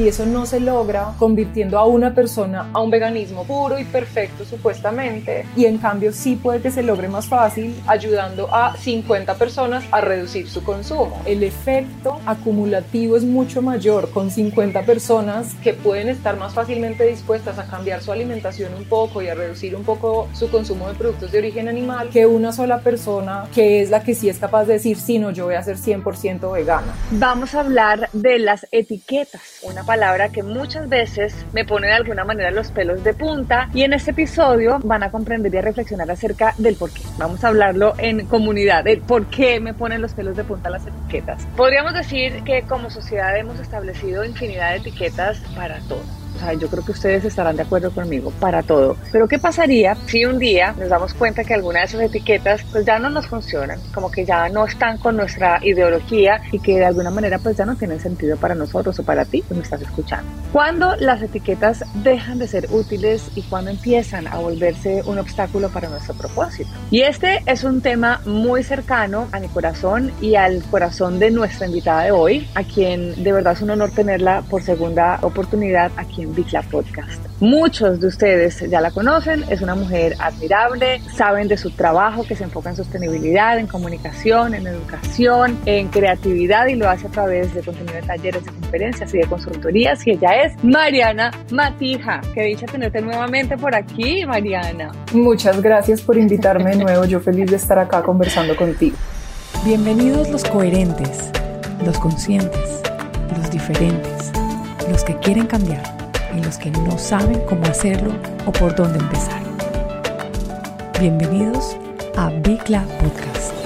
Y eso no se logra convirtiendo a una persona a un veganismo puro y perfecto supuestamente. Y en cambio sí puede que se logre más fácil ayudando a 50 personas a reducir su consumo. El efecto acumulativo es mucho mayor con 50 personas que pueden estar más fácilmente dispuestas a cambiar su alimentación un poco y a reducir un poco su consumo de productos de origen animal que una sola persona que es la que sí es capaz de decir, sí, no, yo voy a ser 100% vegana. Vamos a hablar de las etiquetas, una palabra que muchas veces me pone de alguna manera los pelos de punta y en este episodio van a comprender y a reflexionar acerca del por qué. Vamos a hablarlo en comunidad, de por qué me ponen los pelos de punta las etiquetas. Podríamos decir que como sociedad hemos establecido infinidad de etiquetas para todo yo creo que ustedes estarán de acuerdo conmigo para todo. Pero ¿qué pasaría si un día nos damos cuenta que alguna de esas etiquetas pues ya no nos funcionan, como que ya no están con nuestra ideología y que de alguna manera pues ya no tienen sentido para nosotros o para ti que me estás escuchando? ¿Cuándo las etiquetas dejan de ser útiles y cuándo empiezan a volverse un obstáculo para nuestro propósito? Y este es un tema muy cercano a mi corazón y al corazón de nuestra invitada de hoy, a quien de verdad es un honor tenerla por segunda oportunidad aquí en Bicla Podcast. Muchos de ustedes ya la conocen, es una mujer admirable, saben de su trabajo que se enfoca en sostenibilidad, en comunicación, en educación, en creatividad y lo hace a través de contenido de talleres, de conferencias y de consultorías y ella es Mariana Matija. Qué dicha tenerte nuevamente por aquí, Mariana. Muchas gracias por invitarme de nuevo, yo feliz de estar acá conversando contigo. Bienvenidos los coherentes, los conscientes, los diferentes, los que quieren cambiar y los que no saben cómo hacerlo o por dónde empezar. Bienvenidos a Bicla Podcast.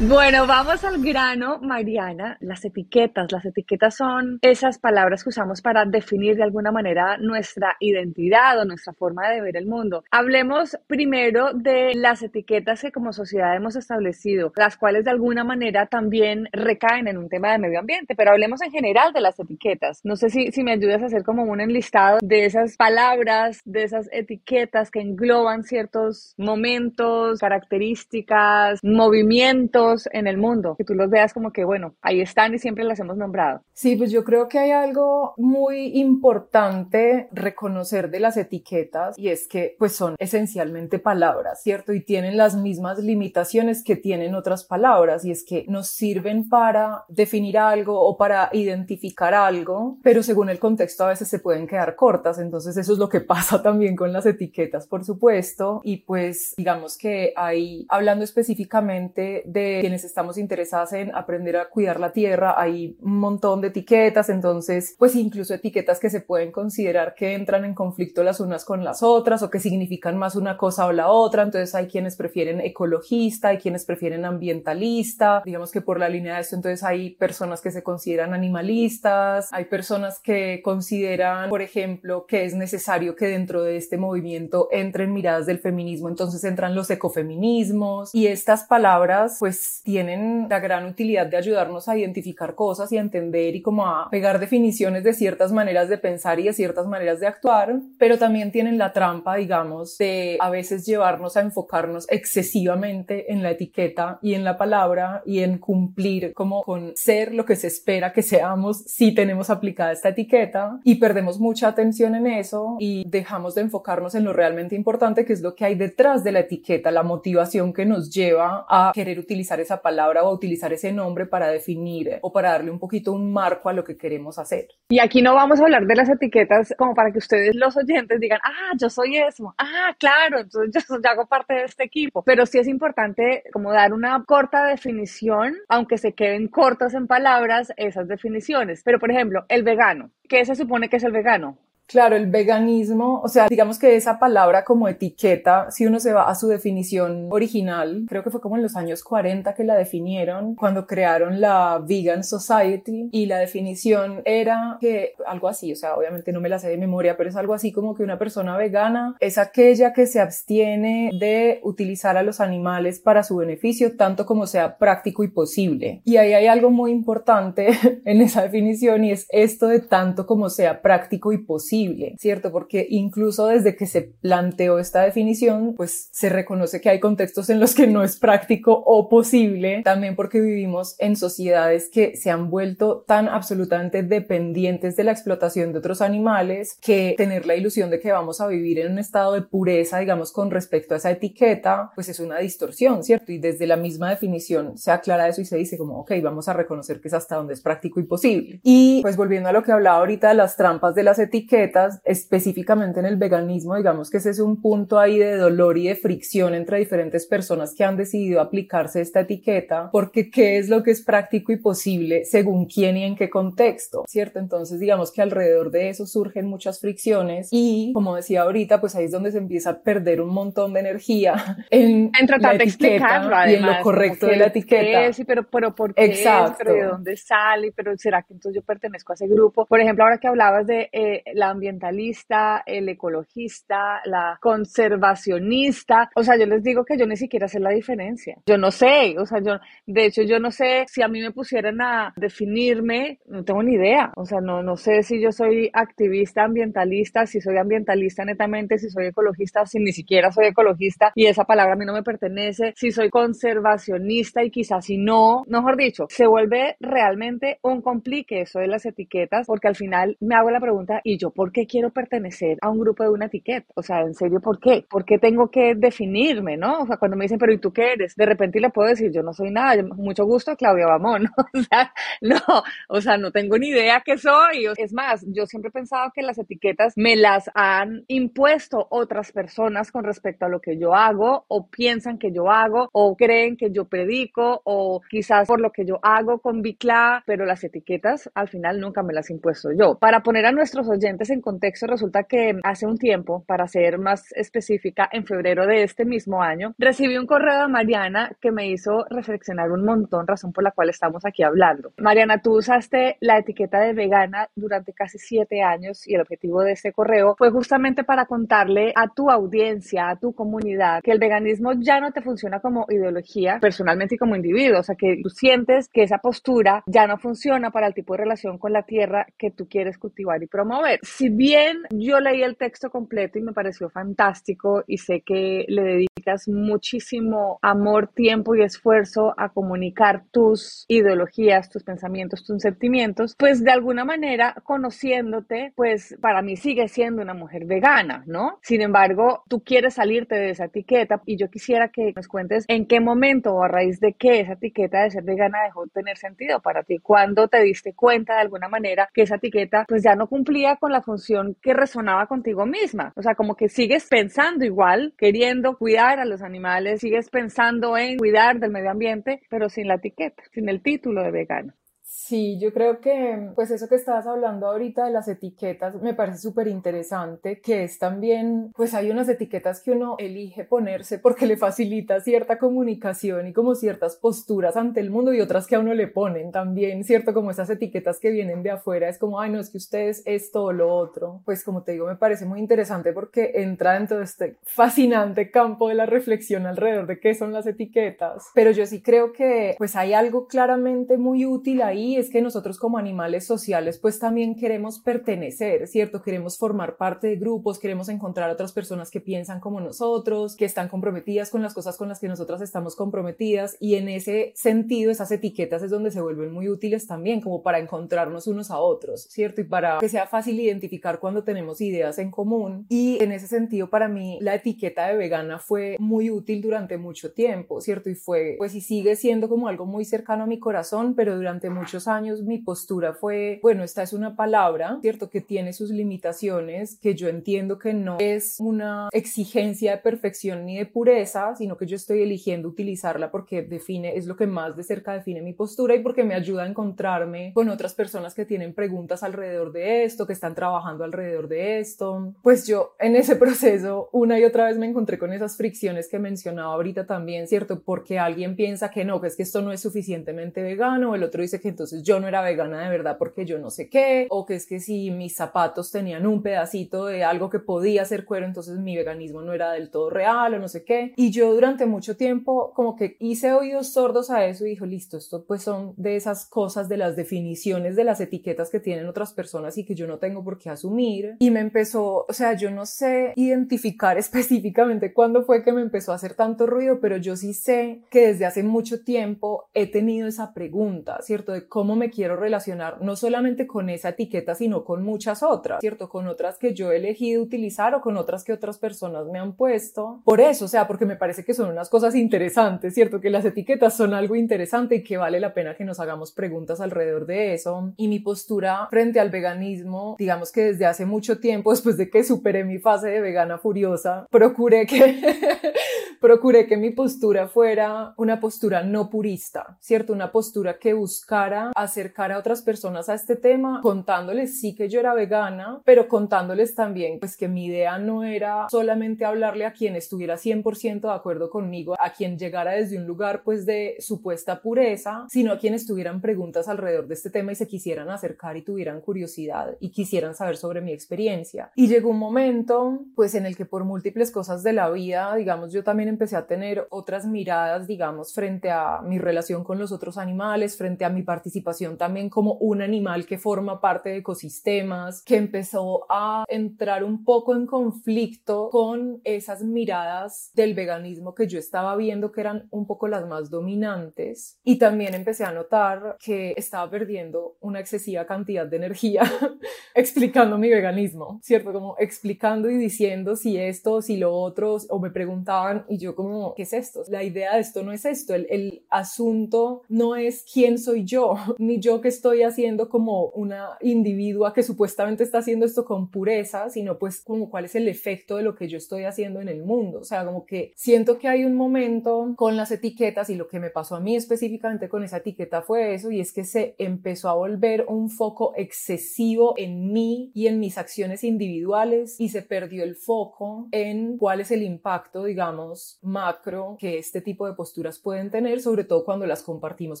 Bueno, vamos al grano, Mariana. Las etiquetas. Las etiquetas son esas palabras que usamos para definir de alguna manera nuestra identidad o nuestra forma de ver el mundo. Hablemos primero de las etiquetas que como sociedad hemos establecido, las cuales de alguna manera también recaen en un tema de medio ambiente, pero hablemos en general de las etiquetas. No sé si, si me ayudas a hacer como un enlistado de esas palabras, de esas etiquetas que engloban ciertos momentos, características, movimientos en el mundo, que tú los veas como que, bueno, ahí están y siempre las hemos nombrado. Sí, pues yo creo que hay algo muy importante reconocer de las etiquetas y es que pues son esencialmente palabras, ¿cierto? Y tienen las mismas limitaciones que tienen otras palabras y es que nos sirven para definir algo o para identificar algo, pero según el contexto a veces se pueden quedar cortas, entonces eso es lo que pasa también con las etiquetas, por supuesto, y pues digamos que ahí, hablando específicamente de quienes estamos interesadas en aprender a cuidar la tierra, hay un montón de etiquetas, entonces, pues incluso etiquetas que se pueden considerar que entran en conflicto las unas con las otras o que significan más una cosa o la otra, entonces hay quienes prefieren ecologista, hay quienes prefieren ambientalista, digamos que por la línea de esto, entonces hay personas que se consideran animalistas, hay personas que consideran, por ejemplo, que es necesario que dentro de este movimiento entren miradas del feminismo, entonces entran los ecofeminismos. Y estas palabras pues tienen la gran utilidad de ayudarnos a identificar cosas y a entender y como a pegar definiciones de ciertas maneras de pensar y de ciertas maneras de actuar, pero también tienen la trampa, digamos, de a veces llevarnos a enfocarnos excesivamente en la etiqueta y en la palabra y en cumplir como con ser lo que se espera que seamos si tenemos aplicada esta etiqueta y perdemos mucha atención en eso y dejamos de enfocarnos en lo realmente importante que es lo que hay detrás de la etiqueta, la motivación que nos lleva a querer utilizar esa palabra o utilizar ese nombre para definir o para darle un poquito un marco a lo que queremos hacer. Y aquí no vamos a hablar de las etiquetas como para que ustedes los oyentes digan, ah, yo soy eso, ah, claro, entonces yo, hago parte de este equipo. Pero sí es importante como dar una corta definición, aunque se queden cortas en palabras esas definiciones. Pero por ejemplo, el vegano, ¿qué se supone que es el vegano? Claro, el veganismo, o sea, digamos que esa palabra como etiqueta, si uno se va a su definición original, creo que fue como en los años 40 que la definieron, cuando crearon la Vegan Society, y la definición era que algo así, o sea, obviamente no me la sé de memoria, pero es algo así como que una persona vegana es aquella que se abstiene de utilizar a los animales para su beneficio, tanto como sea práctico y posible. Y ahí hay algo muy importante en esa definición y es esto de tanto como sea práctico y posible posible, ¿cierto? Porque incluso desde que se planteó esta definición, pues se reconoce que hay contextos en los que no es práctico o posible, también porque vivimos en sociedades que se han vuelto tan absolutamente dependientes de la explotación de otros animales que tener la ilusión de que vamos a vivir en un estado de pureza, digamos, con respecto a esa etiqueta, pues es una distorsión, ¿cierto? Y desde la misma definición se aclara eso y se dice como, ok, vamos a reconocer que es hasta donde es práctico y posible. Y pues volviendo a lo que hablaba ahorita de las trampas de las etiquetas, específicamente en el veganismo, digamos que ese es un punto ahí de dolor y de fricción entre diferentes personas que han decidido aplicarse esta etiqueta, porque qué es lo que es práctico y posible según quién y en qué contexto, ¿cierto? Entonces digamos que alrededor de eso surgen muchas fricciones y como decía ahorita, pues ahí es donde se empieza a perder un montón de energía en, tratar de explicarlo y en lo correcto de la etiqueta. Sí, pero, pero ¿por qué Exacto. ¿Pero de dónde sale? ¿Pero será que entonces yo pertenezco a ese grupo? Por ejemplo, ahora que hablabas de eh, la ambientalista, el ecologista, la conservacionista, o sea, yo les digo que yo ni siquiera sé la diferencia. Yo no sé, o sea, yo, de hecho, yo no sé si a mí me pusieran a definirme, no tengo ni idea, o sea, no, no sé si yo soy activista ambientalista, si soy ambientalista netamente, si soy ecologista, si ni siquiera soy ecologista y esa palabra a mí no me pertenece, si soy conservacionista y quizás si no, mejor dicho, se vuelve realmente un complique eso de las etiquetas porque al final me hago la pregunta, ¿y yo por qué quiero pertenecer a un grupo de una etiqueta? O sea, en serio, ¿por qué? ¿Por qué tengo que definirme, no? O sea, cuando me dicen, pero ¿y tú qué eres? De repente le puedo decir, yo no soy nada, mucho gusto, Claudia Bamón, o sea, no, o sea, no tengo ni idea qué soy. Es más, yo siempre he pensado que las etiquetas me las han impuesto otras personas con respecto a lo que yo hago o piensan que yo hago o creen que yo predico o quizás por lo que yo hago con Bicla, pero las etiquetas al final nunca me las he impuesto yo. Para poner a nuestros oyentes en contexto, resulta que hace un tiempo, para ser más específica, en febrero de este mismo año, recibí un correo de Mariana que me hizo reflexionar un montón, razón por la cual estamos aquí hablando. Mariana, tú usaste la etiqueta de vegana durante casi siete años y el objetivo de este correo fue justamente para contarle a tu audiencia, a tu comunidad, que el veganismo ya no te funciona como ideología personalmente y como individuo, o sea, que tú sientes que esa postura ya no funciona para el tipo de relación con la tierra que tú quieres cultivar y promover. Si bien yo leí el texto completo y me pareció fantástico y sé que le dedicas muchísimo amor, tiempo y esfuerzo a comunicar tus ideologías, tus pensamientos, tus sentimientos, pues de alguna manera conociéndote, pues para mí sigue siendo una mujer vegana, ¿no? Sin embargo, tú quieres salirte de esa etiqueta y yo quisiera que nos cuentes en qué momento o a raíz de qué esa etiqueta de ser vegana dejó de tener sentido para ti, cuando te diste cuenta de alguna manera que esa etiqueta pues ya no cumplía con la función que resonaba contigo misma, o sea, como que sigues pensando igual, queriendo cuidar a los animales, sigues pensando en cuidar del medio ambiente, pero sin la etiqueta, sin el título de vegano. Sí, yo creo que pues eso que estabas hablando ahorita de las etiquetas me parece súper interesante, que es también, pues hay unas etiquetas que uno elige ponerse porque le facilita cierta comunicación y como ciertas posturas ante el mundo y otras que a uno le ponen también, ¿cierto? Como esas etiquetas que vienen de afuera, es como, ay, no, es que usted es esto o lo otro. Pues como te digo, me parece muy interesante porque entra dentro de este fascinante campo de la reflexión alrededor de qué son las etiquetas. Pero yo sí creo que pues hay algo claramente muy útil ahí es que nosotros como animales sociales pues también queremos pertenecer, ¿cierto? Queremos formar parte de grupos, queremos encontrar otras personas que piensan como nosotros, que están comprometidas con las cosas con las que nosotras estamos comprometidas y en ese sentido esas etiquetas es donde se vuelven muy útiles también como para encontrarnos unos a otros, ¿cierto? Y para que sea fácil identificar cuando tenemos ideas en común y en ese sentido para mí la etiqueta de vegana fue muy útil durante mucho tiempo, ¿cierto? Y fue pues y sigue siendo como algo muy cercano a mi corazón, pero durante muchos años mi postura fue, bueno, esta es una palabra, ¿cierto? Que tiene sus limitaciones, que yo entiendo que no es una exigencia de perfección ni de pureza, sino que yo estoy eligiendo utilizarla porque define, es lo que más de cerca define mi postura y porque me ayuda a encontrarme con otras personas que tienen preguntas alrededor de esto, que están trabajando alrededor de esto. Pues yo en ese proceso una y otra vez me encontré con esas fricciones que mencionaba ahorita también, ¿cierto? Porque alguien piensa que no, que es que esto no es suficientemente vegano, el otro dice que entonces entonces yo no era vegana de verdad porque yo no sé qué, o que es que si mis zapatos tenían un pedacito de algo que podía ser cuero, entonces mi veganismo no era del todo real o no sé qué. Y yo durante mucho tiempo como que hice oídos sordos a eso y dijo, listo, esto pues son de esas cosas, de las definiciones, de las etiquetas que tienen otras personas y que yo no tengo por qué asumir. Y me empezó, o sea, yo no sé identificar específicamente cuándo fue que me empezó a hacer tanto ruido, pero yo sí sé que desde hace mucho tiempo he tenido esa pregunta, ¿cierto? De cómo me quiero relacionar, no solamente con esa etiqueta, sino con muchas otras, ¿cierto? Con otras que yo he elegido utilizar o con otras que otras personas me han puesto. Por eso, o sea, porque me parece que son unas cosas interesantes, ¿cierto? Que las etiquetas son algo interesante y que vale la pena que nos hagamos preguntas alrededor de eso. Y mi postura frente al veganismo, digamos que desde hace mucho tiempo, después de que superé mi fase de vegana furiosa, procuré que, procuré que mi postura fuera una postura no purista, ¿cierto? Una postura que buscara acercar a otras personas a este tema, contándoles sí que yo era vegana, pero contándoles también pues que mi idea no era solamente hablarle a quien estuviera 100% de acuerdo conmigo, a quien llegara desde un lugar pues de supuesta pureza, sino a quienes tuvieran preguntas alrededor de este tema y se quisieran acercar y tuvieran curiosidad y quisieran saber sobre mi experiencia. Y llegó un momento pues en el que por múltiples cosas de la vida, digamos, yo también empecé a tener otras miradas, digamos, frente a mi relación con los otros animales, frente a mi participación también como un animal que forma parte de ecosistemas, que empezó a entrar un poco en conflicto con esas miradas del veganismo que yo estaba viendo que eran un poco las más dominantes y también empecé a notar que estaba perdiendo una excesiva cantidad de energía explicando mi veganismo, ¿cierto? Como explicando y diciendo si esto, si lo otro, o me preguntaban y yo como, ¿qué es esto? La idea de esto no es esto, el, el asunto no es quién soy yo, ni yo que estoy haciendo como una individua que supuestamente está haciendo esto con pureza, sino pues como cuál es el efecto de lo que yo estoy haciendo en el mundo. O sea, como que siento que hay un momento con las etiquetas y lo que me pasó a mí específicamente con esa etiqueta fue eso y es que se empezó a volver un foco excesivo en mí y en mis acciones individuales y se perdió el foco en cuál es el impacto, digamos, macro que este tipo de posturas pueden tener, sobre todo cuando las compartimos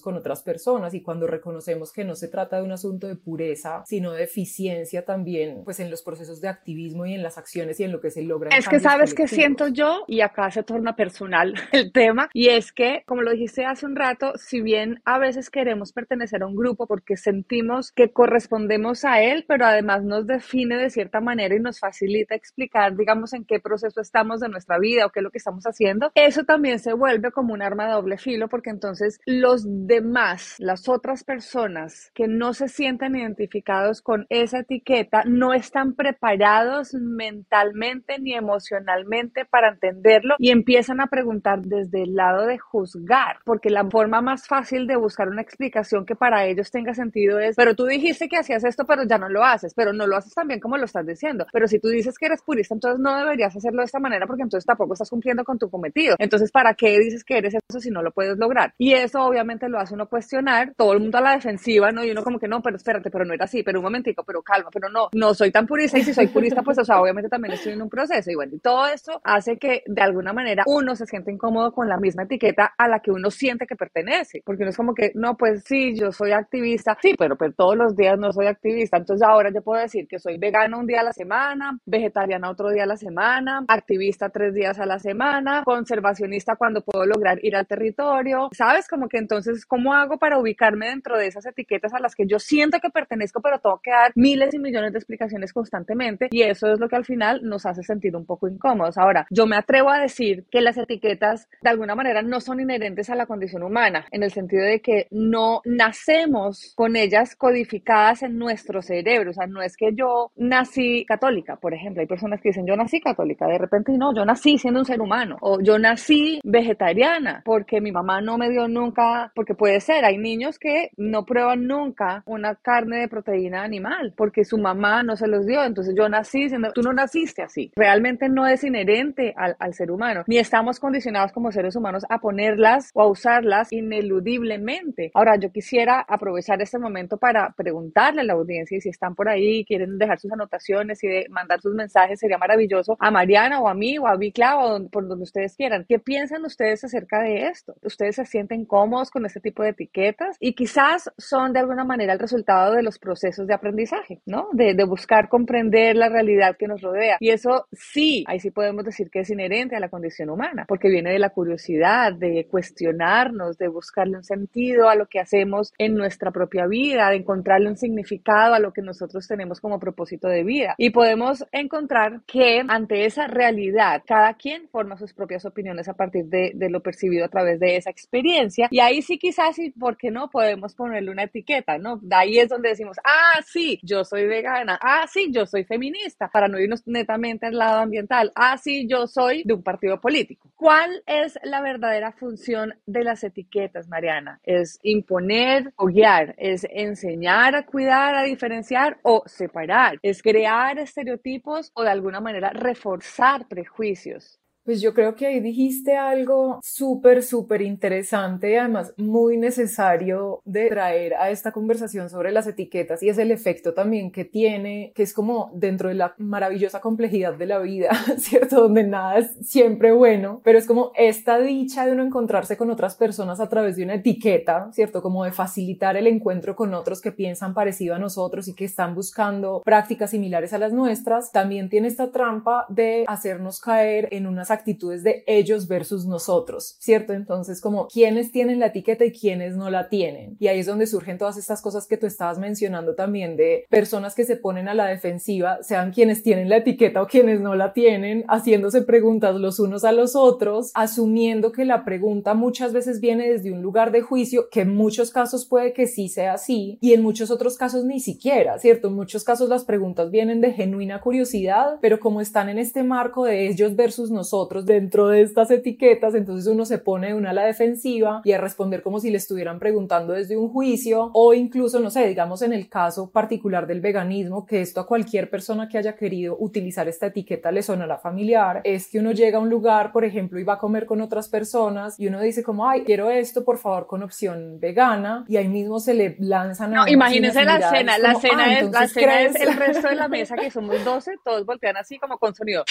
con otras personas y cuando reconocemos que no se trata de un asunto de pureza, sino de eficiencia también, pues en los procesos de activismo y en las acciones y en lo que se logra. Es que sabes que siento yo, y acá se torna personal el tema, y es que, como lo dijiste hace un rato, si bien a veces queremos pertenecer a un grupo porque sentimos que correspondemos a él, pero además nos define de cierta manera y nos facilita explicar, digamos, en qué proceso estamos de nuestra vida o qué es lo que estamos haciendo, eso también se vuelve como un arma de doble filo porque entonces los demás, las otras personas que no se sienten identificados con esa etiqueta, no están preparados mentalmente ni emocionalmente para entenderlo y empiezan a preguntar desde el lado de juzgar, porque la forma más fácil de buscar una explicación que para ellos tenga sentido es, pero tú dijiste que hacías esto, pero ya no lo haces, pero no lo haces tan bien como lo estás diciendo, pero si tú dices que eres purista, entonces no deberías hacerlo de esta manera porque entonces tampoco estás cumpliendo con tu cometido. Entonces, ¿para qué dices que eres eso si no lo puedes lograr? Y eso obviamente lo hace uno cuestionar, todo el mundo a la defensiva, ¿no? Y uno como que no, pero espérate, pero no era así, pero un momentico, pero calma, pero no, no soy tan purista y si soy purista, pues, o sea, obviamente también estoy en un proceso y bueno, y todo esto hace que de alguna manera uno se siente incómodo con la misma etiqueta a la que uno siente que pertenece, porque uno es como que, no, pues sí, yo soy activista, sí, pero, pero todos los días no soy activista, entonces ahora yo puedo decir que soy vegano un día a la semana, vegetariana otro día a la semana, activista tres días a la semana, conservacionista cuando puedo lograr ir al territorio, ¿sabes? Como que entonces, ¿cómo hago para ubicarme dentro de esas etiquetas a las que yo siento que pertenezco, pero tengo que dar miles y millones de explicaciones constantemente? Y eso es lo que al final nos hace sentir un poco incómodos. Ahora, yo me atrevo a decir que las etiquetas de alguna manera no son inherentes a la condición humana, en el sentido de que no nacemos con ellas codificadas en nuestro cerebro. O sea, no es que yo nací católica, por ejemplo. Hay personas que dicen, yo nací católica, de repente no, yo nací siendo un ser humano. O yo nací vegetariana porque mi mamá no me dio nunca, porque puede ser, hay niños que no prueban nunca una carne de proteína animal porque su mamá no se los dio. Entonces yo nací siendo, tú no naciste así. Realmente no es inherente al, ser humano, ni estamos condicionados como seres humanos a ponerlas o a usarlas ineludiblemente. Ahora, yo quisiera aprovechar este momento para preguntarle a la audiencia si están por ahí, quieren dejar sus anotaciones y mandar sus mensajes, sería maravilloso a Mariana o a mí o a Vicla o por donde ustedes quieran. ¿Qué piensan ustedes acerca de esto? ¿Ustedes se sienten cómodos con este tipo de etiquetas? Y quizás son de alguna manera el resultado de los procesos de aprendizaje, ¿no? De, de buscar comprender la realidad que nos rodea. Y eso sí, ahí sí podemos decir que es inherente a la condición humana, porque viene de la curiosidad, de cuestionarnos, de buscarle un sentido a lo que hacemos en nuestra propia vida, de encontrarle un significado a lo que nosotros tenemos como propósito de vida. Y podemos encontrar que ante esa realidad, cada quien forma sus propias opiniones a partir de, de lo percibido a través de esa experiencia. Y ahí sí quizás, y por qué no, podemos ponerle una etiqueta, ¿no? De ahí es donde decimos, ah, sí, yo soy vegana, ah, sí, yo soy feminista, para no irnos netamente al lado ambiental, ah, sí, yo soy de un partido político. ¿Cuál es la verdadera función de las etiquetas, Mariana? ¿Es imponer o guiar? ¿Es enseñar a cuidar, a diferenciar o separar? ¿Es crear estereotipos o de alguna manera reforzar prejuicios? Pues yo creo que ahí dijiste algo súper, súper interesante y además muy necesario de traer a esta conversación sobre las etiquetas y es el efecto también que tiene, que es como dentro de la maravillosa complejidad de la vida, ¿cierto? Donde nada es siempre bueno, pero es como esta dicha de uno encontrarse con otras personas a través de una etiqueta, ¿cierto? Como de facilitar el encuentro con otros que piensan parecido a nosotros y que están buscando prácticas similares a las nuestras, también tiene esta trampa de hacernos caer en unas actitudes de ellos versus nosotros, ¿cierto? Entonces, como quiénes tienen la etiqueta y quiénes no la tienen. Y ahí es donde surgen todas estas cosas que tú estabas mencionando también de personas que se ponen a la defensiva, sean quienes tienen la etiqueta o quienes no la tienen, haciéndose preguntas los unos a los otros, asumiendo que la pregunta muchas veces viene desde un lugar de juicio, que en muchos casos puede que sí sea así y en muchos otros casos ni siquiera, ¿cierto? En muchos casos las preguntas vienen de genuina curiosidad, pero como están en este marco de ellos versus nosotros, dentro de estas etiquetas, entonces uno se pone una a la defensiva y a responder como si le estuvieran preguntando desde un juicio o incluso, no sé, digamos en el caso particular del veganismo, que esto a cualquier persona que haya querido utilizar esta etiqueta le sonará familiar, es que uno llega a un lugar, por ejemplo, y va a comer con otras personas y uno dice como, ay, quiero esto, por favor, con opción vegana y ahí mismo se le lanzan a... No, imagínense la cena, la cena, ah, es, la cena es el resto de la mesa que somos 12, todos voltean así como con sonido.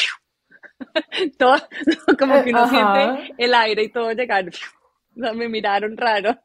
todo, como que uno siente el aire y todo llegar me miraron raro.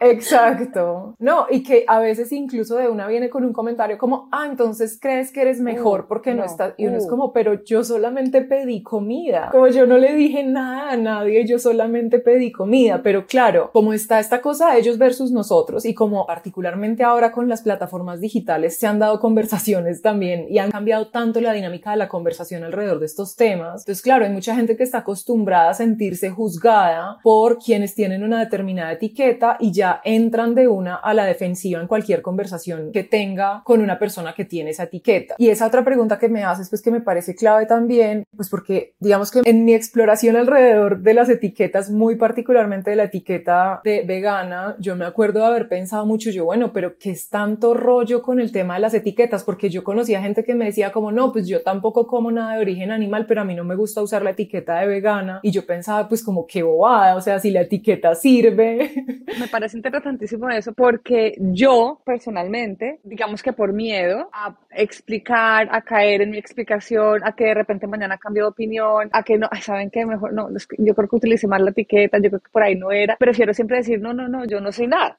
Exacto. No, y que a veces incluso de una viene con un comentario como, ah, entonces crees que eres mejor uh, porque no, estás. Y uno es uh. como, pero yo solamente pedí comida. Como yo no le dije nada a nadie, yo solamente pedí comida. Pero claro, como está esta cosa ellos versus nosotros y como particularmente ahora con las plataformas digitales se han dado conversaciones también y han cambiado tanto la dinámica de la conversación alrededor de estos temas. Entonces, claro, hay mucha gente que está acostumbrada a sentirse juzgada por quienes tienen una determinada etiqueta y ya entran de una a la defensiva en cualquier conversación que tenga con una persona que tiene esa etiqueta. Y esa otra pregunta que me haces, pues que me parece clave también, pues porque digamos que en mi exploración alrededor de las etiquetas, muy particularmente de la etiqueta de vegana, yo me acuerdo de haber pensado mucho, yo, bueno, pero ¿qué es tanto rollo con el tema de las etiquetas? Porque yo conocía gente que me decía como, no, pues yo tampoco como nada de origen animal, pero a mí no me gusta usar la etiqueta de vegana. Y yo pensaba, pues como qué bobada, o sea, si la etiqueta sirve. Me parece interesantísimo eso porque yo personalmente, digamos que por miedo a explicar, a caer en mi explicación, a que de repente mañana cambie de opinión, a que no, ¿saben qué? Mejor no, yo creo que utilicé mal la etiqueta, yo creo que por ahí no era. Prefiero siempre decir, no, no, no, yo no soy nada.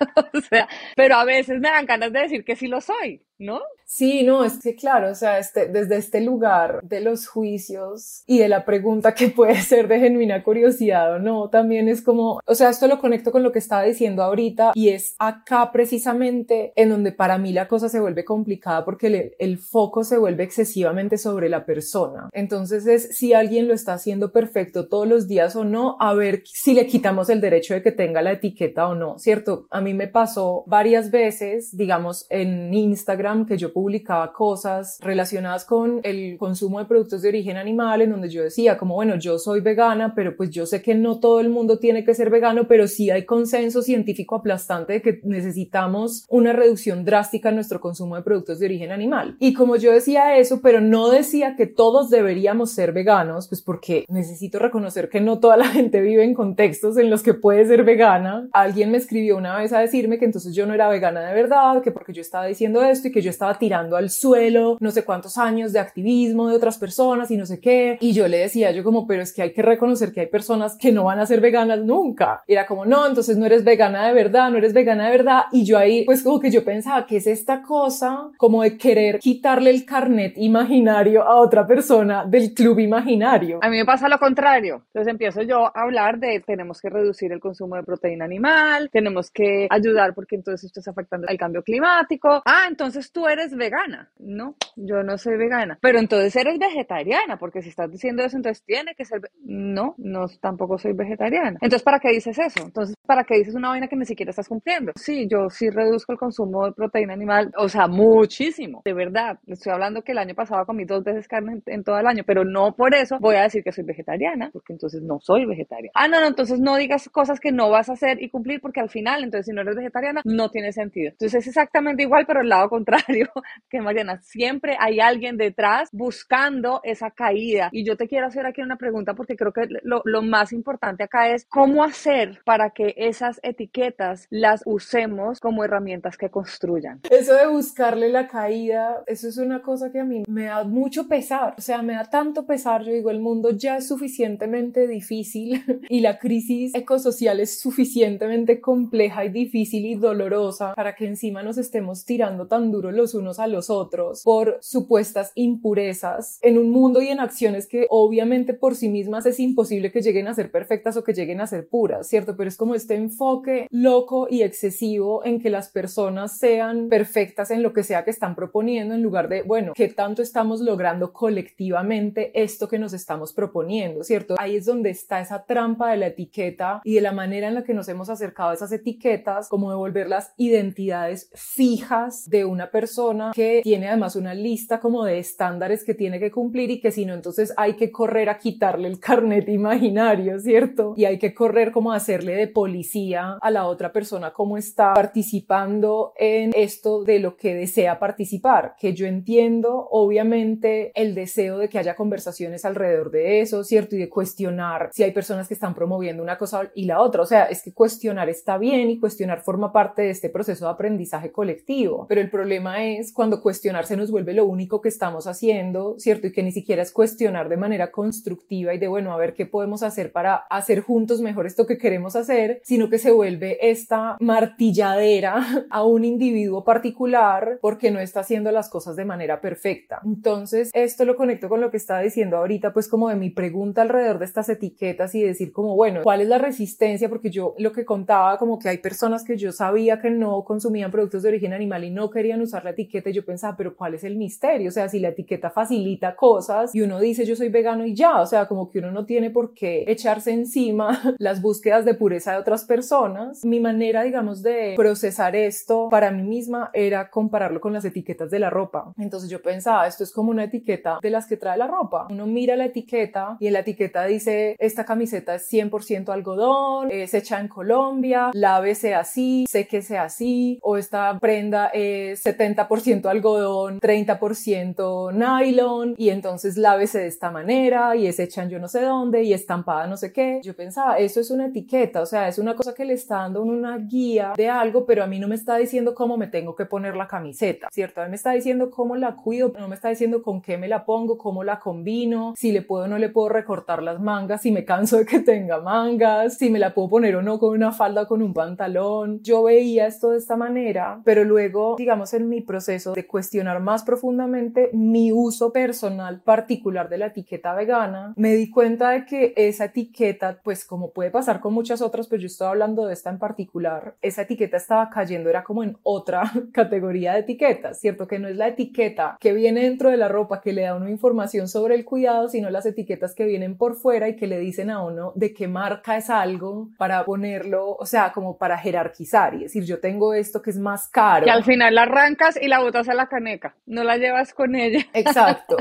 o sea, pero a veces me dan ganas de decir que sí lo soy, ¿no? Sí, no, es que claro, o sea, este, desde este lugar de los juicios y de la pregunta que puede ser de genuina curiosidad o no, también es como, o sea, esto lo conecto con lo que estaba diciendo ahorita y es acá precisamente en donde para mí la cosa se vuelve complicada porque el, el foco se vuelve excesivamente sobre la persona. Entonces es si alguien lo está haciendo perfecto todos los días o no, a ver si le quitamos el derecho de que tenga la etiqueta o no, ¿cierto? A mí me pasó varias veces, digamos, en Instagram que yo publicaba cosas relacionadas con el consumo de productos de origen animal, en donde yo decía como, bueno, yo soy vegana, pero pues yo sé que no todo el mundo tiene que ser vegano, pero sí hay consenso científico aplastante de que necesitamos una reducción drástica en nuestro consumo de productos de origen animal. Y como yo decía eso, pero no decía que todos deberíamos ser veganos, pues porque necesito reconocer que no toda la gente vive en contextos en los que puede ser vegana. Alguien me escribió una vez a decirme que entonces yo no era vegana de verdad, que porque yo estaba diciendo esto y que yo estaba tirando al suelo no sé cuántos años de activismo de otras personas y no sé qué. Y yo le decía, yo como, pero es que hay que reconocer que hay personas que no van a ser veganas nunca. Era como, no, entonces no eres vegana de verdad, no eres vegana de verdad. Y yo ahí, pues como que yo pensaba, ¿qué es esta cosa? Como de querer quitarle el carnet imaginario a otra persona del club imaginario. A mí me pasa lo contrario. Entonces empiezo yo a hablar de tenemos que reducir el consumo de proteína animal, tenemos que ayudar porque entonces esto está afectando el cambio climático. Ah, entonces tú eres vegana. No, yo no soy vegana. Pero entonces eres vegetariana, porque si estás diciendo eso, entonces tiene que ser... No, no, tampoco soy vegetariana. Entonces, ¿para qué dices eso? Entonces, ¿para qué dices una vaina que ni siquiera estás cumpliendo? Sí, yo sí reduzco el consumo de proteína animal, o sea, muchísimo, de verdad. Estoy hablando que el año pasado comí dos veces carne en, todo el año, pero no por eso voy a decir que soy vegetariana, porque entonces no soy vegetariana. Ah, no, no, entonces no digas cosas que no vas a hacer y cumplir, porque al final, entonces si no eres vegetariana, no tiene sentido. Entonces es exactamente igual, pero el lado contrario que Mariana. Siempre hay alguien detrás buscando esa caída. Y yo te quiero hacer aquí una pregunta porque creo que lo, lo más importante acá es cómo hacer para que esas etiquetas las usemos como herramientas que construyan. Eso de buscarle la caída, eso es una cosa que a mí me da mucho pesar. O sea, me da tanto pesar. Yo digo, el mundo ya es suficientemente difícil y la crisis ecosocial es suficientemente compleja y difícil y dolorosa para que encima nos estemos tirando tan duro los unos a los otros por supuestas impurezas en un mundo y en acciones que obviamente por sí mismas es imposible que lleguen a ser perfectas o que lleguen a ser puras, ¿cierto? Pero es como este enfoque loco y excesivo en que las personas sean perfectas en lo que sea que están proponiendo en lugar de, bueno, ¿qué tanto estamos logrando colectivamente esto que nos estamos proponiendo, ¿cierto? Ahí es donde está esa trampa de la etiqueta y de la manera en la que nos hemos acercado a esas etiquetas, como de volver las identidades fijas de una persona que tiene además una lista como de estándares que tiene que cumplir y que si no, entonces hay que correr a quitarle el carnet imaginario, ¿cierto? Y hay que correr como a hacerle de policía a la otra persona como está participando en esto de lo que desea participar, que yo entiendo obviamente el deseo de que haya conversaciones alrededor de eso, ¿cierto? Y de cuestionar si hay personas que están promoviendo una cosa y la otra, o sea, es que cuestionar está bien y cuestionar forma parte de este proceso de aprendizaje colectivo, pero el problema es cuando cuestionar se nos vuelve lo único que estamos haciendo, ¿cierto? Y que ni siquiera es cuestionar de manera constructiva y de, bueno, a ver qué podemos hacer para hacer juntos mejor esto que queremos hacer, sino que se vuelve esta martilladera a un individuo particular porque no está haciendo las cosas de manera perfecta. Entonces, esto lo conecto con lo que estaba diciendo ahorita, pues como de mi pregunta alrededor de estas etiquetas y decir como, bueno, ¿cuál es la resistencia? Porque yo lo que contaba como que hay personas que yo sabía que no consumían productos de origen animal y no querían usar la etiqueta y yo pensaba, pero ¿cuál es el misterio? O sea, si la etiqueta facilita cosas y uno dice yo soy vegano y ya, o sea, como que uno no tiene por qué echarse encima las búsquedas de pureza de otras personas. Mi manera, digamos, de procesar esto para mí misma era compararlo con las etiquetas de la ropa. Entonces yo pensaba, esto es como una etiqueta de las que trae la ropa. Uno mira la etiqueta y en la etiqueta dice, esta camiseta es 100% algodón, es hecha en Colombia, lávese así, séquese así, o esta prenda es 70% algodón, 30% nylon, y entonces lávese de esta manera, y es hecha en yo no sé dónde, y estampada no sé qué. Yo pensaba, eso es una etiqueta, o sea, es una cosa que le está dando una guía de algo, pero a mí no me está diciendo cómo me tengo que poner la camiseta, ¿cierto? A mí me está diciendo cómo la cuido, no me está diciendo con qué me la pongo, cómo la combino, si le puedo o no le puedo recortar las mangas, si me canso de que tenga mangas, si me la puedo poner o no con una falda o con un pantalón. Yo veía esto de esta manera, pero luego, digamos, en mi proceso de cuestionar más profundamente mi uso personal particular de la etiqueta vegana, me di cuenta de que esa etiqueta, pues como puede pasar con muchas otras, pues yo estoy hablando de esta en particular, esa etiqueta estaba cayendo, era como en otra categoría de etiquetas, ¿cierto? Que no es la etiqueta que viene dentro de la ropa que le da una información sobre el cuidado, sino las etiquetas que vienen por fuera y que le dicen a uno de qué marca es algo para ponerlo, o sea, como para jerarquizar y decir, yo tengo esto que es más caro. Y al final arrancas y la botas a la caneca, no la llevas con ella. Exacto.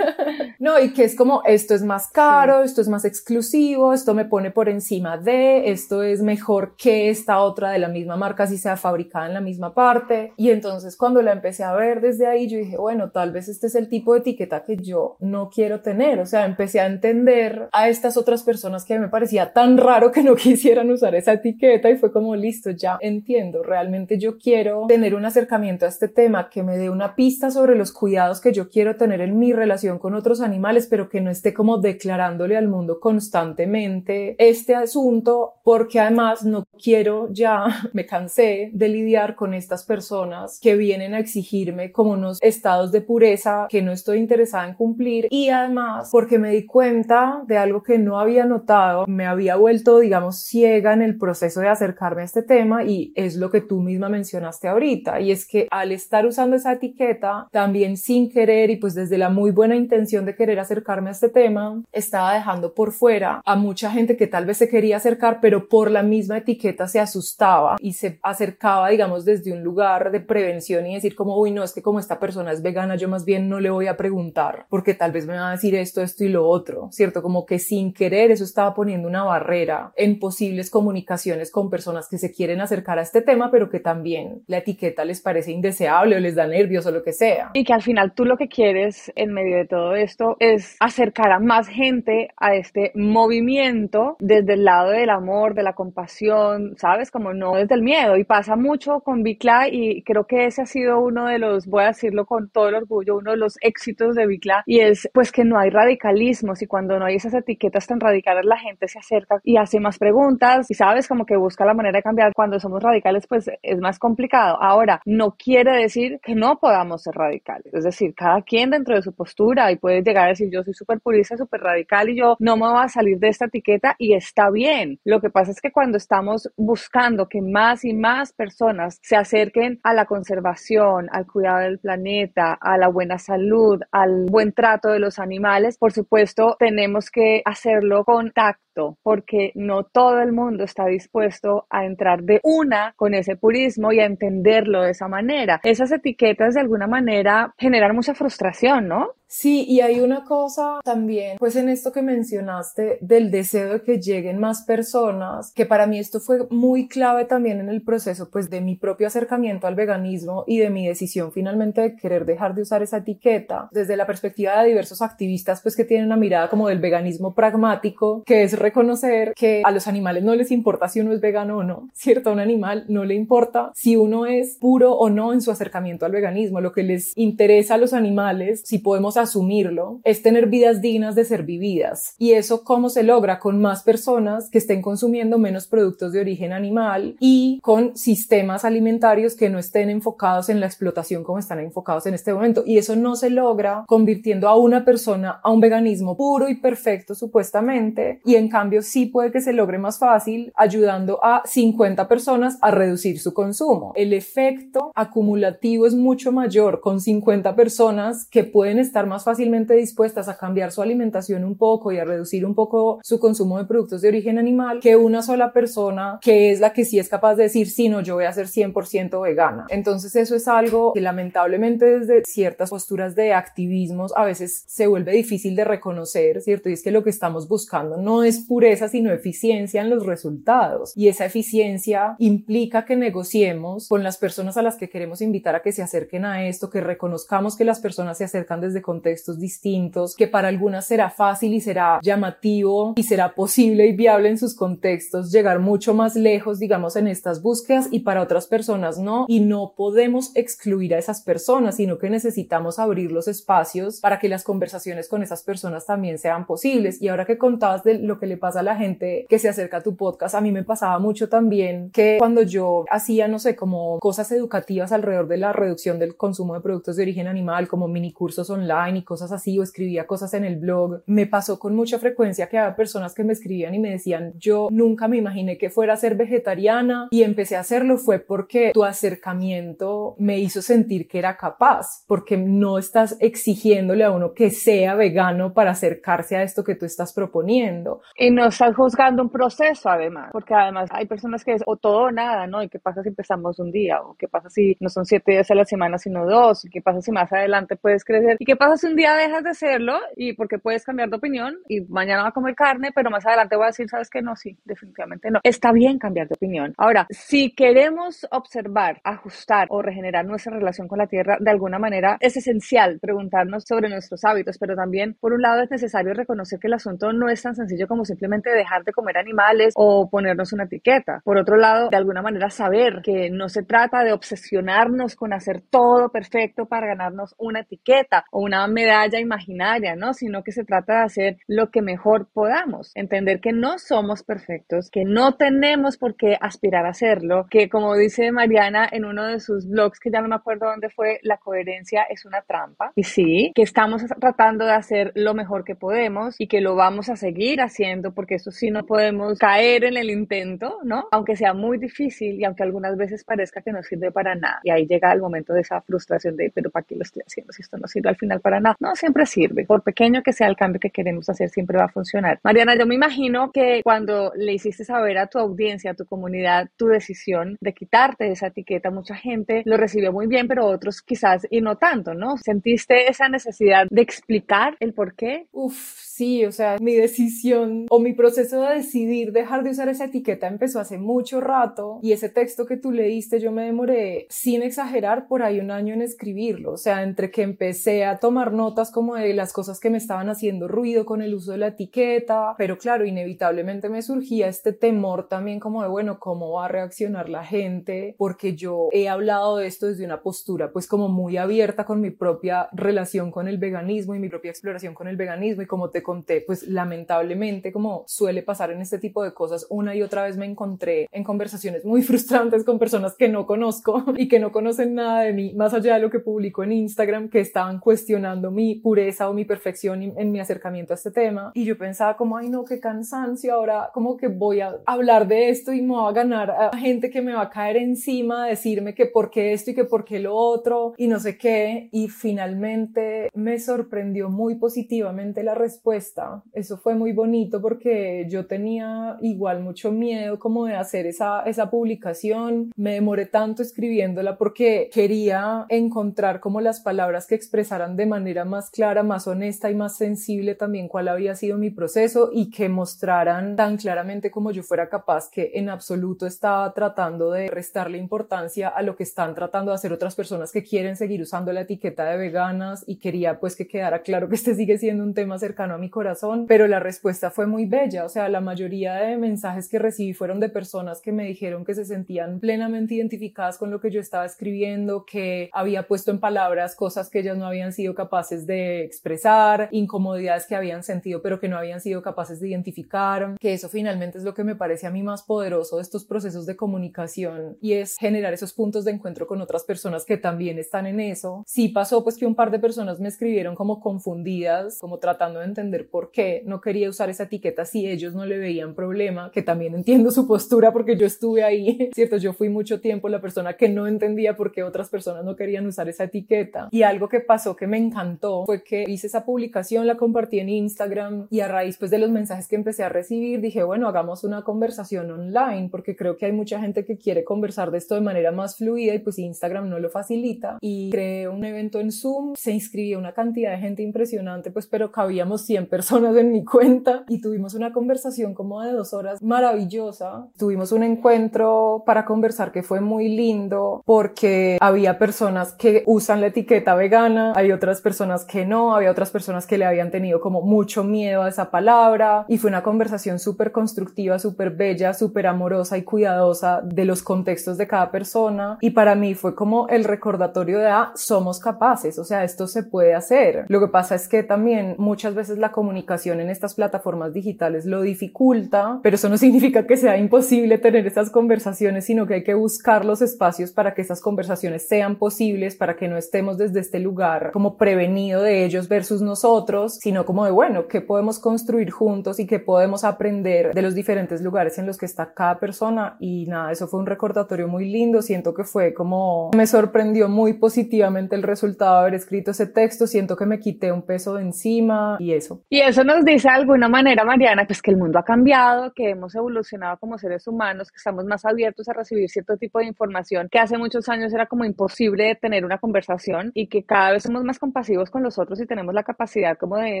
no, y que es como, esto es más caro, esto es más exclusivo, esto me pone por encima de, esto es mejor que esta otra de la misma marca si sea fabricada en la misma parte. Y entonces cuando la empecé a ver desde ahí, yo dije, bueno, tal vez este es el tipo de etiqueta que yo no quiero tener. O sea, empecé a entender a estas otras personas que me parecía tan raro que no quisieran usar esa etiqueta y fue como, listo, ya entiendo, realmente yo quiero tener un acercamiento a este tema, que me dé una pista sobre los cuidados que yo quiero tener en mi relación con otros animales, pero que no esté como declarándole al mundo constantemente este asunto, porque además no quiero ya, me cansé de lidiar con estas personas que vienen a exigirme como unos estados de pureza que no estoy interesada en cumplir. Y además porque me di cuenta de algo que no había notado, me había vuelto, digamos, ciega en el proceso de acercarme a este tema y es lo que tú misma mencionaste ahorita y es que al estar usando esa etiqueta, también sin querer y pues desde la muy buena intención de querer acercarme a este tema, estaba dejando por fuera a mucha gente que tal vez se quería acercar, pero por la misma etiqueta se asustaba y se acercaba, digamos, desde un lugar de prevención y decir como, uy, no, es que como esta persona es vegana, yo más bien no le voy a preguntar porque tal vez me va a decir esto, esto y lo otro, ¿cierto? Como que sin querer eso estaba poniendo una barrera en posibles comunicaciones con personas que se quieren acercar a este tema, pero que también la etiqueta les parece indeseable les da nervios o lo que sea. Y que al final tú lo que quieres en medio de todo esto es acercar a más gente a este movimiento desde el lado del amor, de la compasión, ¿sabes? Como no desde el miedo. Y pasa mucho con Bicla y creo que ese ha sido uno de los, voy a decirlo con todo el orgullo, uno de los éxitos de Bicla y es pues que no hay radicalismos y cuando no hay esas etiquetas tan radicales la gente se acerca y hace más preguntas y sabes como que busca la manera de cambiar. Cuando somos radicales pues es más complicado. Ahora, no quiere decir que no podamos ser radicales. Es decir, cada quien dentro de su postura y puede llegar a decir yo soy súper purista, súper radical y yo no me voy a salir de esta etiqueta y está bien. Lo que pasa es que cuando estamos buscando que más y más personas se acerquen a la conservación, al cuidado del planeta, a la buena salud, al buen trato de los animales, por supuesto tenemos que hacerlo con tacto porque no todo el mundo está dispuesto a entrar de una con ese purismo y a entenderlo de esa manera. Esas etiquetas de alguna manera generan mucha frustración, ¿no? Sí, y hay una cosa también, pues en esto que mencionaste del deseo de que lleguen más personas, que para mí esto fue muy clave también en el proceso, pues de mi propio acercamiento al veganismo y de mi decisión finalmente de querer dejar de usar esa etiqueta, desde la perspectiva de diversos activistas, pues que tienen una mirada como del veganismo pragmático, que es reconocer que a los animales no les importa si uno es vegano o no, ¿cierto? A un animal no le importa si uno es puro o no en su acercamiento al veganismo, lo que les interesa a los animales, si podemos asumirlo, es tener vidas dignas de ser vividas. Y eso cómo se logra con más personas que estén consumiendo menos productos de origen animal y con sistemas alimentarios que no estén enfocados en la explotación como están enfocados en este momento. Y eso no se logra convirtiendo a una persona a un veganismo puro y perfecto supuestamente. Y en cambio sí puede que se logre más fácil ayudando a 50 personas a reducir su consumo. El efecto acumulativo es mucho mayor con 50 personas que pueden estar más fácilmente dispuestas a cambiar su alimentación un poco y a reducir un poco su consumo de productos de origen animal que una sola persona que es la que sí es capaz de decir, sí, no, yo voy a ser 100% vegana. Entonces eso es algo que lamentablemente desde ciertas posturas de activismos a veces se vuelve difícil de reconocer, ¿cierto? Y es que lo que estamos buscando no es pureza, sino eficiencia en los resultados. Y esa eficiencia implica que negociemos con las personas a las que queremos invitar a que se acerquen a esto, que reconozcamos que las personas se acercan desde contextos distintos, que para algunas será fácil y será llamativo y será posible y viable en sus contextos llegar mucho más lejos, digamos, en estas búsquedas y para otras personas no. Y no podemos excluir a esas personas, sino que necesitamos abrir los espacios para que las conversaciones con esas personas también sean posibles. Y ahora que contabas de lo que le pasa a la gente que se acerca a tu podcast, a mí me pasaba mucho también que cuando yo hacía, no sé, como cosas educativas alrededor de la reducción del consumo de productos de origen animal, como mini cursos online, y cosas así o escribía cosas en el blog. Me pasó con mucha frecuencia que había personas que me escribían y me decían, yo nunca me imaginé que fuera a ser vegetariana y empecé a hacerlo fue porque tu acercamiento me hizo sentir que era capaz, porque no estás exigiéndole a uno que sea vegano para acercarse a esto que tú estás proponiendo. Y no estás juzgando un proceso además, porque además hay personas que es o todo o nada, ¿no? ¿Y qué pasa si empezamos un día? ¿O qué pasa si no son siete días a la semana, sino dos? ¿Y qué pasa si más adelante puedes crecer? ¿Y qué pasa un día dejas de hacerlo y porque puedes cambiar de opinión y mañana va a comer carne, pero más adelante voy a decir, sabes que no, sí, definitivamente no. Está bien cambiar de opinión. Ahora, si queremos observar, ajustar o regenerar nuestra relación con la tierra, de alguna manera es esencial preguntarnos sobre nuestros hábitos, pero también, por un lado, es necesario reconocer que el asunto no es tan sencillo como simplemente dejar de comer animales o ponernos una etiqueta. Por otro lado, de alguna manera saber que no se trata de obsesionarnos con hacer todo perfecto para ganarnos una etiqueta o una medalla imaginaria, ¿no? Sino que se trata de hacer lo que mejor podamos. Entender que no somos perfectos, que no tenemos por qué aspirar a hacerlo, que como dice Mariana en uno de sus blogs, que ya no me acuerdo dónde fue, la coherencia es una trampa. Y sí, que estamos tratando de hacer lo mejor que podemos y que lo vamos a seguir haciendo porque eso sí no podemos caer en el intento, ¿no? Aunque sea muy difícil y aunque algunas veces parezca que no sirve para nada. Y ahí llega el momento de esa frustración de, pero ¿para qué lo estoy haciendo si esto no sirve al final para nada? No, siempre sirve. Por pequeño que sea el cambio que queremos hacer, siempre va a funcionar. Mariana, yo me imagino que cuando le hiciste saber a tu audiencia, a tu comunidad, tu decisión de quitarte esa etiqueta, mucha gente lo recibió muy bien, pero otros quizás y no tanto, ¿no? ¿Sentiste esa necesidad de explicar el por qué? Uf, sí, o sea, mi decisión o mi proceso de decidir dejar de usar esa etiqueta empezó hace mucho rato y ese texto que tú leíste yo me demoré, sin exagerar, por ahí un año en escribirlo, o sea, entre que empecé a tomar notas como de las cosas que me estaban haciendo ruido con el uso de la etiqueta, pero claro, inevitablemente me surgía este temor también como de, bueno, ¿cómo va a reaccionar la gente? Porque yo he hablado de esto desde una postura pues como muy abierta con mi propia relación con el veganismo y mi propia exploración con el veganismo y como te conté, pues lamentablemente como suele pasar en este tipo de cosas, una y otra vez me encontré en conversaciones muy frustrantes con personas que no conozco y que no conocen nada de mí, más allá de lo que publico en Instagram, que estaban cuestionando mi pureza o mi perfección en mi acercamiento a este tema. Y yo pensaba como, ay no, qué cansancio, ahora como que voy a hablar de esto y me voy a ganar a gente que me va a caer encima, a decirme que por qué esto y que por qué lo otro y no sé qué. Y finalmente me sorprendió muy positivamente la respuesta. Eso fue muy bonito porque yo tenía igual mucho miedo como de hacer esa, esa publicación. Me demoré tanto escribiéndola porque quería encontrar como las palabras que expresaran de manera más clara, más honesta y más sensible también cuál había sido mi proceso y que mostraran tan claramente como yo fuera capaz que en absoluto estaba tratando de restarle importancia a lo que están tratando de hacer otras personas que quieren seguir usando la etiqueta de veganas y quería pues que quedara claro que este sigue siendo un tema cercano a mi corazón, pero la respuesta fue muy bella, o sea, la mayoría de mensajes que recibí fueron de personas que me dijeron que se sentían plenamente identificadas con lo que yo estaba escribiendo, que había puesto en palabras cosas que ellas no habían sido capaces de expresar, incomodidades que habían sentido pero que no habían sido capaces de identificar, que eso finalmente es lo que me parece a mí más poderoso de estos procesos de comunicación y es generar esos puntos de encuentro con otras personas que también están en eso. Sí pasó pues que un par de personas me escribieron como confundidas, como tratando de entender por qué no quería usar esa etiqueta si ellos no le veían problema, que también entiendo su postura porque yo estuve ahí, ¿cierto? Yo fui mucho tiempo la persona que no entendía por qué otras personas no querían usar esa etiqueta. Y algo que pasó que me encantó fue que hice esa publicación, la compartí en Instagram y a raíz pues de los mensajes que empecé a recibir dije, bueno, hagamos una conversación online porque creo que hay mucha gente que quiere conversar de esto de manera más fluida y pues Instagram no lo facilita. Y creé un evento en Zoom, se inscribió una cantidad de gente impresionante pues pero cabíamos 100 personas en mi cuenta y tuvimos una conversación como de dos horas maravillosa, tuvimos un encuentro para conversar que fue muy lindo porque había personas que usan la etiqueta vegana, hay otras personas que no, había otras personas que le habían tenido como mucho miedo a esa palabra y fue una conversación súper constructiva, súper bella, súper amorosa y cuidadosa de los contextos de cada persona y para mí fue como el recordatorio de, ah, somos capaces, o sea, esto se puede hacer. Lo que pasa es que también muchas veces la comunicación en estas plataformas digitales lo dificulta, pero eso no significa que sea imposible tener estas conversaciones, sino que hay que buscar los espacios para que esas conversaciones sean posibles, para que no estemos desde este lugar como prevenido de ellos versus nosotros, sino como de, bueno, ¿qué podemos construir juntos y qué podemos aprender de los diferentes lugares en los que está cada persona? Y nada, eso fue un recordatorio muy lindo, siento que fue como, me sorprendió muy positivamente el resultado de haber escrito ese texto, siento que me quité un peso de encima y eso. Y eso nos dice de alguna manera, Mariana, pues que el mundo ha cambiado, que hemos evolucionado como seres humanos, que estamos más abiertos a recibir cierto tipo de información que hace muchos años era como imposible tener una conversación y que cada vez somos más compasivos compasivos con los otros y tenemos la capacidad como de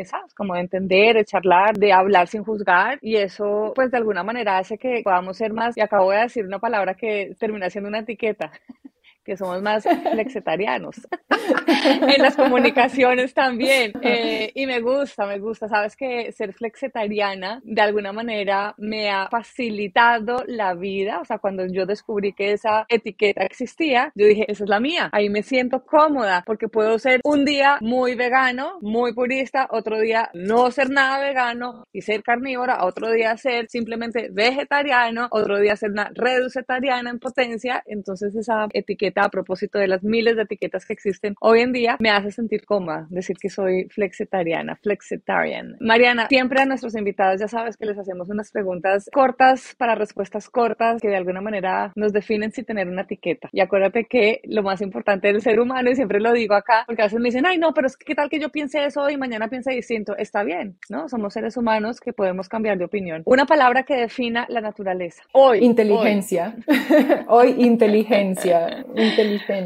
esas, como de entender, de charlar, de hablar sin juzgar. Y eso pues de alguna manera hace que podamos ser más, y acabo de decir una palabra que termina siendo una etiqueta, que somos más flexetarianos en las comunicaciones también. Eh, y me gusta, me gusta. Sabes que ser flexetariana de alguna manera me ha facilitado la vida. O sea, cuando yo descubrí que esa etiqueta existía, yo dije, esa es la mía. Ahí me siento cómoda porque puedo ser un día muy vegano, muy purista, otro día no ser nada vegano y ser carnívora, otro día ser simplemente vegetariano, otro día ser una reducetariana en potencia. Entonces esa etiqueta a propósito de las miles de etiquetas que existen hoy en día, me hace sentir cómoda decir que soy flexitariana, flexitarian. Mariana, siempre a nuestros invitados ya sabes que les hacemos unas preguntas cortas para respuestas cortas que de alguna manera nos definen sin tener una etiqueta. Y acuérdate que lo más importante del ser humano, y siempre lo digo acá, porque a veces me dicen, ay, no, pero es que qué tal que yo piense eso y mañana piense distinto. Está bien, ¿no? Somos seres humanos que podemos cambiar de opinión. Una palabra que defina la naturaleza. Hoy. Inteligencia. Hoy, hoy inteligencia.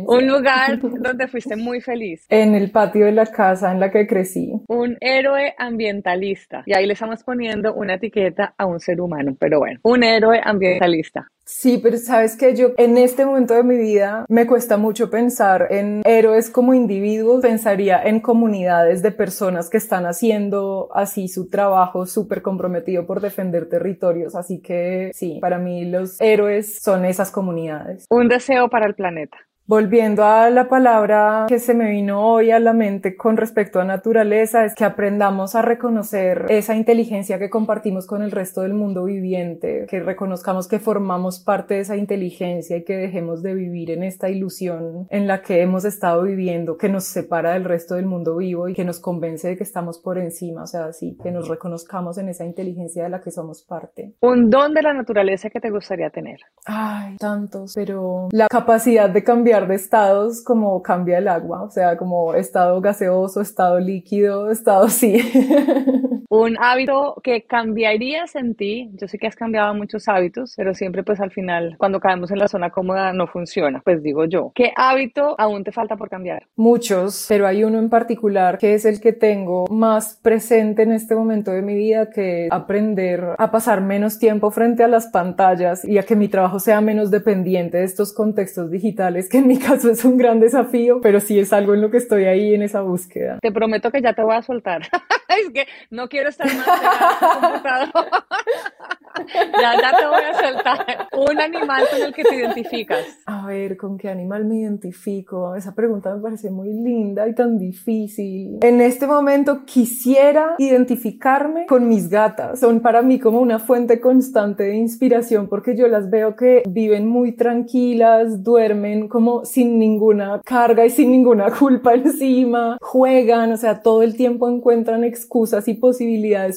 Un lugar donde fuiste muy feliz. En el patio de la casa en la que crecí. Un héroe ambientalista. Y ahí le estamos poniendo una etiqueta a un ser humano, pero bueno, un héroe ambientalista. Sí, pero sabes que yo en este momento de mi vida me cuesta mucho pensar en héroes como individuos, pensaría en comunidades de personas que están haciendo así su trabajo súper comprometido por defender territorios, así que sí, para mí los héroes son esas comunidades. Un deseo para el planeta. Volviendo a la palabra que se me vino hoy a la mente con respecto a naturaleza, es que aprendamos a reconocer esa inteligencia que compartimos con el resto del mundo viviente, que reconozcamos que formamos parte de esa inteligencia y que dejemos de vivir en esta ilusión en la que hemos estado viviendo, que nos separa del resto del mundo vivo y que nos convence de que estamos por encima, o sea, sí, que nos reconozcamos en esa inteligencia de la que somos parte. Un don de la naturaleza que te gustaría tener. Ay, tantos, pero la capacidad de cambiar de estados como cambia el agua, o sea, como estado gaseoso, estado líquido, estado sí. Un hábito que cambiarías en ti, yo sé que has cambiado muchos hábitos, pero siempre pues al final cuando caemos en la zona cómoda no funciona, pues digo yo, ¿qué hábito aún te falta por cambiar? Muchos, pero hay uno en particular que es el que tengo más presente en este momento de mi vida, que aprender a pasar menos tiempo frente a las pantallas y a que mi trabajo sea menos dependiente de estos contextos digitales que en mi caso es un gran desafío, pero sí es algo en lo que estoy ahí en esa búsqueda. Te prometo que ya te voy a soltar. es que no quiero estar más computador. ya, ya te voy a soltar. Un animal con el que te identificas. A ver, ¿con qué animal me identifico? Esa pregunta me parece muy linda y tan difícil. En este momento quisiera identificarme con mis gatas. Son para mí como una fuente constante de inspiración porque yo las veo que viven muy tranquilas, duermen como sin ninguna carga y sin ninguna culpa encima, juegan, o sea, todo el tiempo encuentran excusas y posibilidades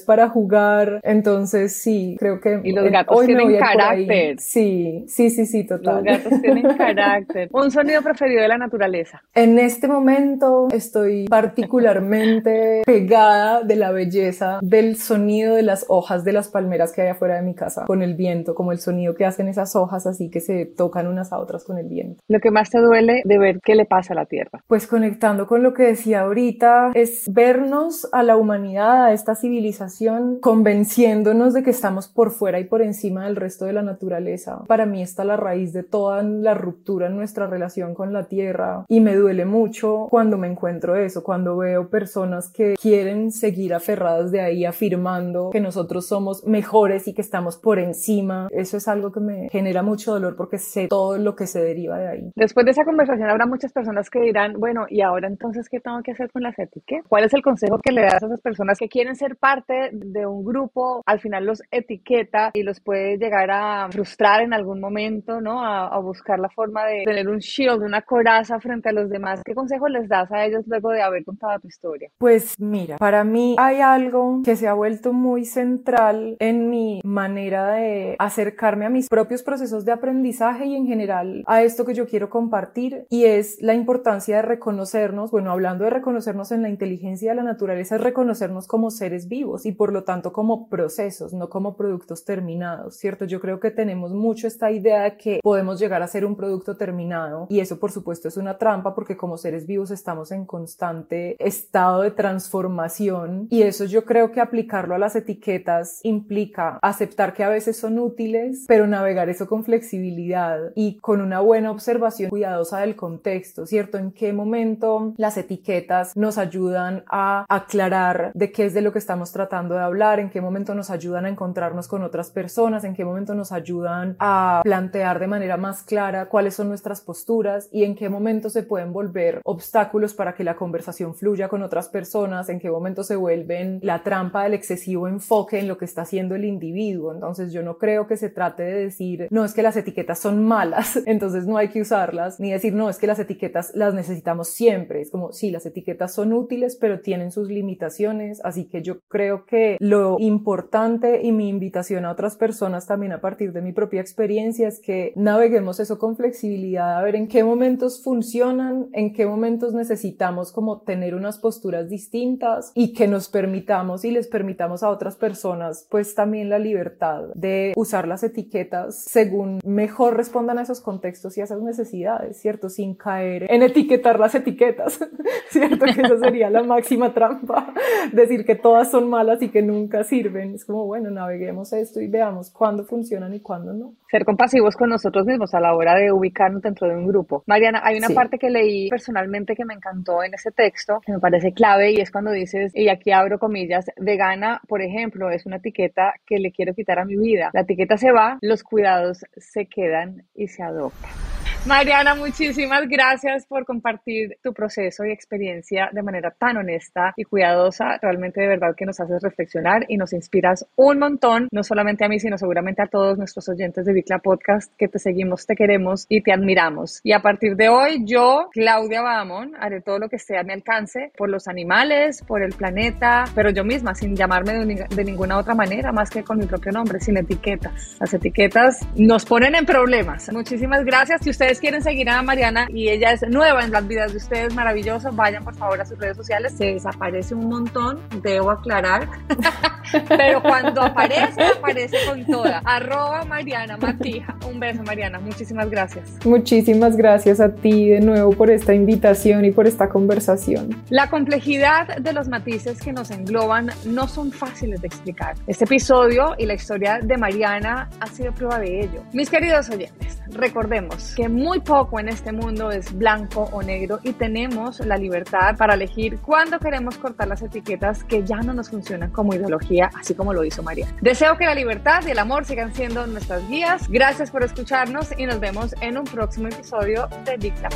para jugar. Entonces, sí, creo que y los gatos tienen carácter. Sí, sí, sí, sí, total. Los gatos tienen carácter. Un sonido preferido de la naturaleza. En este momento estoy particularmente pegada de la belleza del sonido de las hojas de las palmeras que hay afuera de mi casa con el viento, como el sonido que hacen esas hojas así que se tocan unas a otras con el viento. Lo que más te duele de ver qué le pasa a la Tierra? Pues conectando con lo que decía ahorita, es vernos a la humanidad, a esta civilización, convenciéndonos de que estamos por fuera y por encima del resto de la naturaleza. Para mí está la raíz de toda la ruptura en nuestra relación con la Tierra y me duele mucho cuando me encuentro eso, cuando veo personas que quieren seguir aferradas de ahí afirmando que nosotros somos mejores y que estamos por encima. Eso es algo que me genera mucho dolor porque sé todo lo que se deriva de ahí. Después de esa conversación habrá muchas personas que dirán, bueno, ¿y ahora entonces qué tengo que hacer con las etiquetas? ¿Cuál es el consejo que le das a esas personas que quieren ser parte de un grupo, al final los etiqueta y los puede llegar a frustrar en algún momento, ¿no? A, a buscar la forma de tener un shield, una coraza frente a los demás. ¿Qué consejo les das a ellos luego de haber contado tu historia? Pues mira, para mí hay algo que se ha vuelto muy central en mi manera de acercarme a mis propios procesos de aprendizaje y en general a esto que yo quiero compartir y es la importancia de reconocernos, bueno, hablando de reconocernos en la inteligencia de la naturaleza, es reconocernos como seres vivos y por lo tanto como procesos, no como productos terminados, ¿cierto? Yo creo que tenemos mucho esta idea de que podemos llegar a ser un producto terminado y eso por supuesto es una trampa porque como seres vivos estamos en constante estado de transformación y eso yo creo que aplicarlo a las etiquetas implica aceptar que a veces son útiles, pero navegar eso con flexibilidad y con una buena observación cuidadosa del contexto, ¿cierto? En qué momento las etiquetas nos ayudan a aclarar de qué es de lo que estamos tratando de hablar, en qué momento nos ayudan a encontrarnos con otras personas, en qué momento nos ayudan a plantear de manera más clara cuáles son nuestras posturas y en qué momento se pueden volver obstáculos para que la conversación fluya con otras personas, en qué momento se vuelven la trampa del excesivo enfoque en lo que está haciendo el individuo. Entonces yo no creo que se trate de decir, no es que las etiquetas son malas, entonces no hay que usarlas, ni decir, no es que las etiquetas las necesitamos siempre. Es como, sí, las etiquetas son útiles, pero tienen sus limitaciones, así que yo creo que lo importante y mi invitación a otras personas también a partir de mi propia experiencia es que naveguemos eso con flexibilidad, a ver en qué momentos funcionan, en qué momentos necesitamos como tener unas posturas distintas y que nos permitamos y les permitamos a otras personas pues también la libertad de usar las etiquetas según mejor respondan a esos contextos y a esas necesidades, ¿cierto? Sin caer en etiquetar las etiquetas, ¿cierto? Que esa sería la máxima trampa, decir que todas son malas y que nunca sirven. Es como, bueno, naveguemos esto y veamos cuándo funcionan y cuándo no. Ser compasivos con nosotros mismos a la hora de ubicarnos dentro de un grupo. Mariana, hay una parte que leí personalmente que me encantó en ese texto, que me parece clave, y es cuando dices, y aquí abro comillas, vegana, por ejemplo, es una etiqueta que le quiero quitar a mi vida. La etiqueta se va, los cuidados se quedan y se adoptan. Mariana, muchísimas gracias por compartir tu proceso y experiencia de manera tan honesta y cuidadosa. Realmente de verdad que nos haces reflexionar y nos inspiras un montón, no solamente a mí, sino seguramente a todos nuestros oyentes de Bicla Podcast que te seguimos, te queremos y te admiramos. Y a partir de hoy, yo, Claudia Bamón, haré todo lo que esté a mi alcance por los animales, por el planeta, pero yo misma, sin llamarme de, ninguna otra manera más que con mi propio nombre, sin etiquetas. Las etiquetas nos ponen en problemas. Muchísimas gracias. Si ustedes quieren seguir a Mariana y ella es nueva en las vidas de ustedes, maravilloso, vayan por favor a sus redes sociales. Se desaparece un montón, debo aclarar. Pero cuando aparece, aparece con toda. Arroba Mariana Matija. Un beso, Mariana. Muchísimas gracias. Muchísimas gracias a ti de nuevo por esta invitación y por esta conversación. La complejidad de los matices que nos engloban no son fáciles de explicar. Este episodio y la historia de Mariana ha sido prueba de ello. Mis queridos oyentes, recordemos que muy poco en este mundo es blanco o negro y tenemos la libertad para elegir cuándo queremos cortar las etiquetas que ya no nos funcionan como ideología, así como lo hizo María. Deseo que la libertad y el amor sigan siendo nuestras guías. Gracias por escucharnos y nos vemos en un próximo episodio de Dicta